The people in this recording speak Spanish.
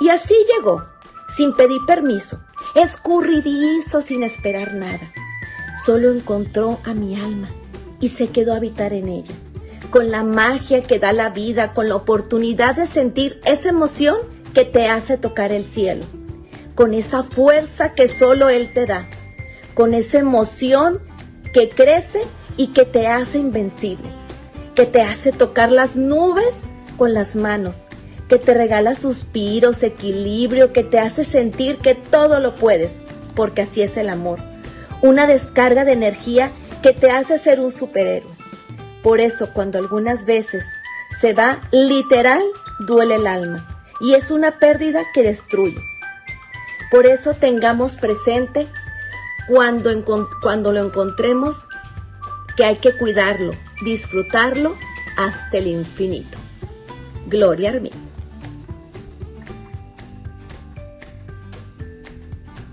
Y así llegó, sin pedir permiso, escurridizo sin esperar nada. Solo encontró a mi alma y se quedó a habitar en ella, con la magia que da la vida, con la oportunidad de sentir esa emoción que te hace tocar el cielo, con esa fuerza que solo Él te da, con esa emoción que crece y que te hace invencible, que te hace tocar las nubes con las manos, que te regala suspiros, equilibrio, que te hace sentir que todo lo puedes, porque así es el amor. Una descarga de energía que te hace ser un superhéroe. Por eso cuando algunas veces se va literal, duele el alma y es una pérdida que destruye. Por eso tengamos presente cuando, cuando lo encontremos que hay que cuidarlo, disfrutarlo hasta el infinito. Gloria Armin.